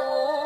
oh.